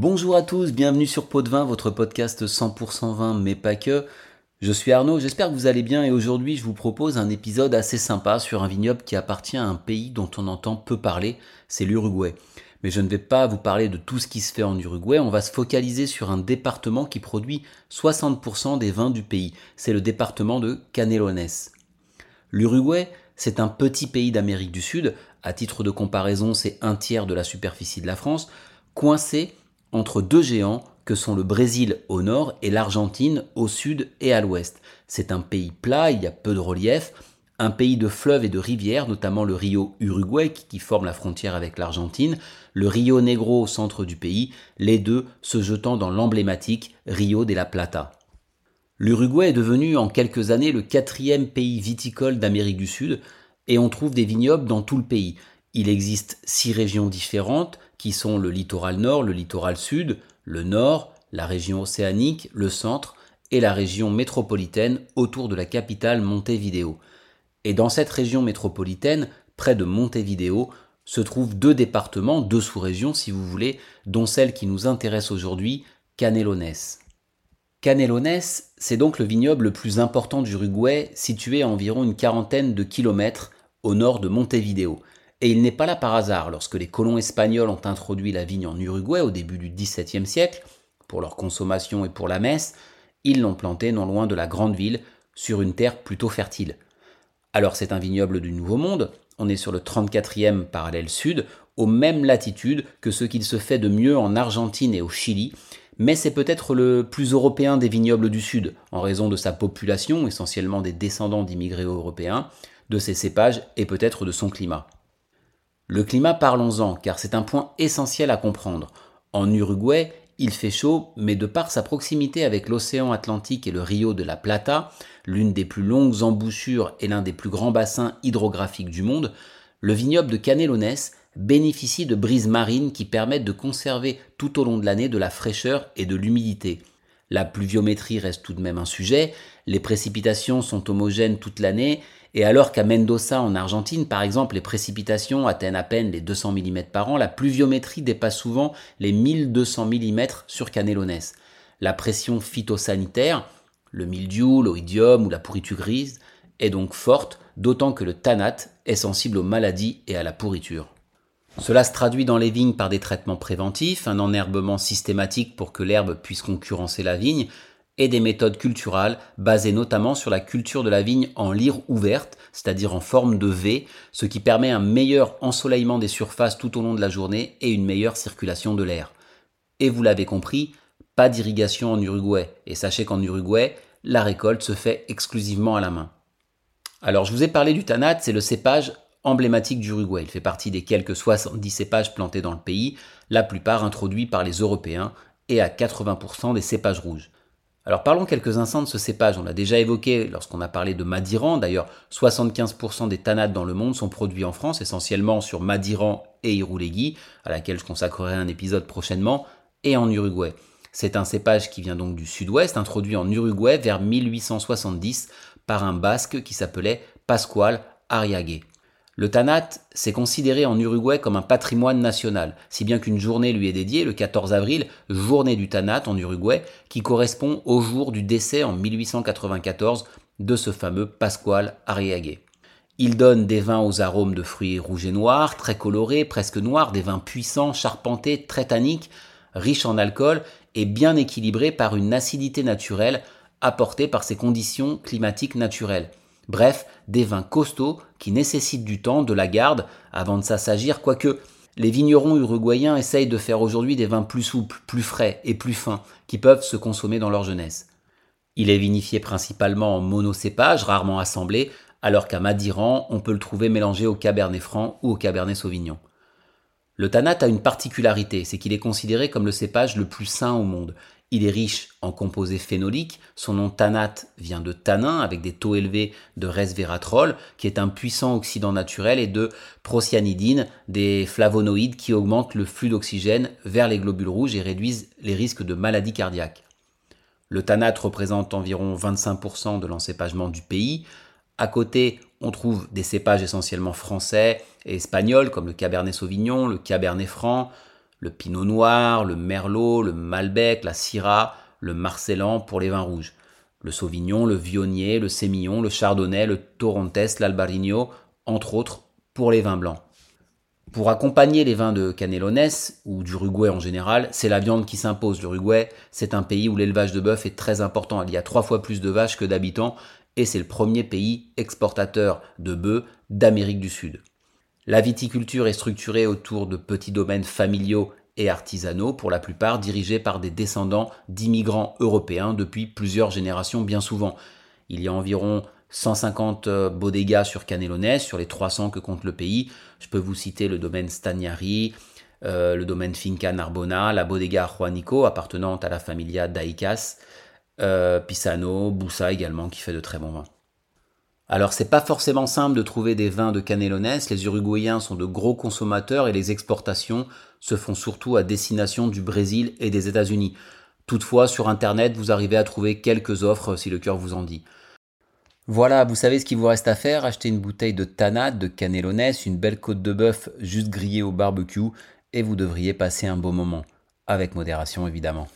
Bonjour à tous, bienvenue sur Pot de Vin, votre podcast 100% vin, mais pas que. Je suis Arnaud, j'espère que vous allez bien et aujourd'hui je vous propose un épisode assez sympa sur un vignoble qui appartient à un pays dont on entend peu parler, c'est l'Uruguay. Mais je ne vais pas vous parler de tout ce qui se fait en Uruguay, on va se focaliser sur un département qui produit 60% des vins du pays, c'est le département de Canelones. L'Uruguay, c'est un petit pays d'Amérique du Sud, à titre de comparaison c'est un tiers de la superficie de la France, coincé entre deux géants que sont le Brésil au nord et l'Argentine au sud et à l'ouest. C'est un pays plat, il y a peu de relief, un pays de fleuves et de rivières, notamment le Rio Uruguay qui forme la frontière avec l'Argentine, le Rio Negro au centre du pays, les deux se jetant dans l'emblématique Rio de la Plata. L'Uruguay est devenu en quelques années le quatrième pays viticole d'Amérique du Sud, et on trouve des vignobles dans tout le pays. Il existe six régions différentes, qui sont le littoral nord, le littoral sud, le nord, la région océanique, le centre et la région métropolitaine autour de la capitale Montevideo. Et dans cette région métropolitaine, près de Montevideo, se trouvent deux départements, deux sous-régions si vous voulez, dont celle qui nous intéresse aujourd'hui, Canelones. Canelones, c'est donc le vignoble le plus important d'Uruguay, situé à environ une quarantaine de kilomètres au nord de Montevideo. Et il n'est pas là par hasard. Lorsque les colons espagnols ont introduit la vigne en Uruguay au début du XVIIe siècle, pour leur consommation et pour la messe, ils l'ont planté non loin de la grande ville, sur une terre plutôt fertile. Alors c'est un vignoble du Nouveau Monde, on est sur le 34e parallèle sud, aux mêmes latitudes que ce qu'il se fait de mieux en Argentine et au Chili, mais c'est peut-être le plus européen des vignobles du sud, en raison de sa population, essentiellement des descendants d'immigrés européens, de ses cépages et peut-être de son climat. Le climat, parlons-en, car c'est un point essentiel à comprendre. En Uruguay, il fait chaud, mais de par sa proximité avec l'océan Atlantique et le Rio de la Plata, l'une des plus longues embouchures et l'un des plus grands bassins hydrographiques du monde, le vignoble de Canelones bénéficie de brises marines qui permettent de conserver tout au long de l'année de la fraîcheur et de l'humidité. La pluviométrie reste tout de même un sujet, les précipitations sont homogènes toute l'année et alors qu'à Mendoza, en Argentine, par exemple, les précipitations atteignent à peine les 200 mm par an, la pluviométrie dépasse souvent les 1200 mm sur Canelones. La pression phytosanitaire, le mildiou, l'oïdium ou la pourriture grise, est donc forte, d'autant que le tanate est sensible aux maladies et à la pourriture. Cela se traduit dans les vignes par des traitements préventifs, un enherbement systématique pour que l'herbe puisse concurrencer la vigne, et des méthodes culturales basées notamment sur la culture de la vigne en lyre ouverte, c'est-à-dire en forme de V, ce qui permet un meilleur ensoleillement des surfaces tout au long de la journée et une meilleure circulation de l'air. Et vous l'avez compris, pas d'irrigation en Uruguay, et sachez qu'en Uruguay, la récolte se fait exclusivement à la main. Alors je vous ai parlé du tanat, c'est le cépage emblématique d'Uruguay. Il fait partie des quelques 70 cépages plantés dans le pays, la plupart introduits par les Européens et à 80% des cépages rouges. Alors parlons quelques instants de ce cépage. On l'a déjà évoqué lorsqu'on a parlé de Madiran. D'ailleurs, 75% des tanates dans le monde sont produits en France, essentiellement sur Madiran et Iroulegui, à laquelle je consacrerai un épisode prochainement, et en Uruguay. C'est un cépage qui vient donc du sud-ouest, introduit en Uruguay vers 1870 par un basque qui s'appelait Pascual Arriague. Le Tanat, c'est considéré en Uruguay comme un patrimoine national, si bien qu'une journée lui est dédiée, le 14 avril, journée du Tanat en Uruguay, qui correspond au jour du décès en 1894 de ce fameux Pascual Arriague. Il donne des vins aux arômes de fruits rouges et noirs, très colorés, presque noirs, des vins puissants, charpentés, très tanniques, riches en alcool et bien équilibrés par une acidité naturelle apportée par ses conditions climatiques naturelles. Bref, des vins costauds qui nécessitent du temps, de la garde, avant de s'assagir, quoique les vignerons uruguayens essayent de faire aujourd'hui des vins plus souples, plus frais et plus fins, qui peuvent se consommer dans leur jeunesse. Il est vinifié principalement en monocépage, rarement assemblé, alors qu'à Madiran, on peut le trouver mélangé au Cabernet Franc ou au Cabernet Sauvignon. Le Tanat a une particularité, c'est qu'il est considéré comme le cépage le plus sain au monde. Il est riche en composés phénoliques. Son nom tanate vient de tanin avec des taux élevés de resveratrol, qui est un puissant oxydant naturel, et de procyanidine, des flavonoïdes qui augmentent le flux d'oxygène vers les globules rouges et réduisent les risques de maladies cardiaques. Le tanate représente environ 25% de l'encépagement du pays. À côté, on trouve des cépages essentiellement français et espagnols comme le Cabernet Sauvignon, le Cabernet Franc, le pinot noir, le merlot, le malbec, la syrah, le marcellan pour les vins rouges, le sauvignon, le vionnier, le sémillon, le chardonnay, le torrontés, l'albarino, entre autres pour les vins blancs. Pour accompagner les vins de Canelones ou d'Uruguay en général, c'est la viande qui s'impose. L'Uruguay, c'est un pays où l'élevage de bœuf est très important. Il y a trois fois plus de vaches que d'habitants et c'est le premier pays exportateur de bœufs d'Amérique du Sud. La viticulture est structurée autour de petits domaines familiaux et artisanaux, pour la plupart dirigés par des descendants d'immigrants européens depuis plusieurs générations bien souvent. Il y a environ 150 euh, bodegas sur Canelones, sur les 300 que compte le pays. Je peux vous citer le domaine Stagnari, euh, le domaine Finca Narbona, la bodega Juanico appartenant à la familia Daicas, euh, Pisano, Boussa également qui fait de très bons vins. Alors c'est pas forcément simple de trouver des vins de Canelones, les Uruguayens sont de gros consommateurs et les exportations se font surtout à destination du Brésil et des États-Unis. Toutefois, sur internet, vous arrivez à trouver quelques offres si le cœur vous en dit. Voilà, vous savez ce qu'il vous reste à faire, acheter une bouteille de tanade, de Canelones, une belle côte de bœuf juste grillée au barbecue et vous devriez passer un beau moment, avec modération évidemment.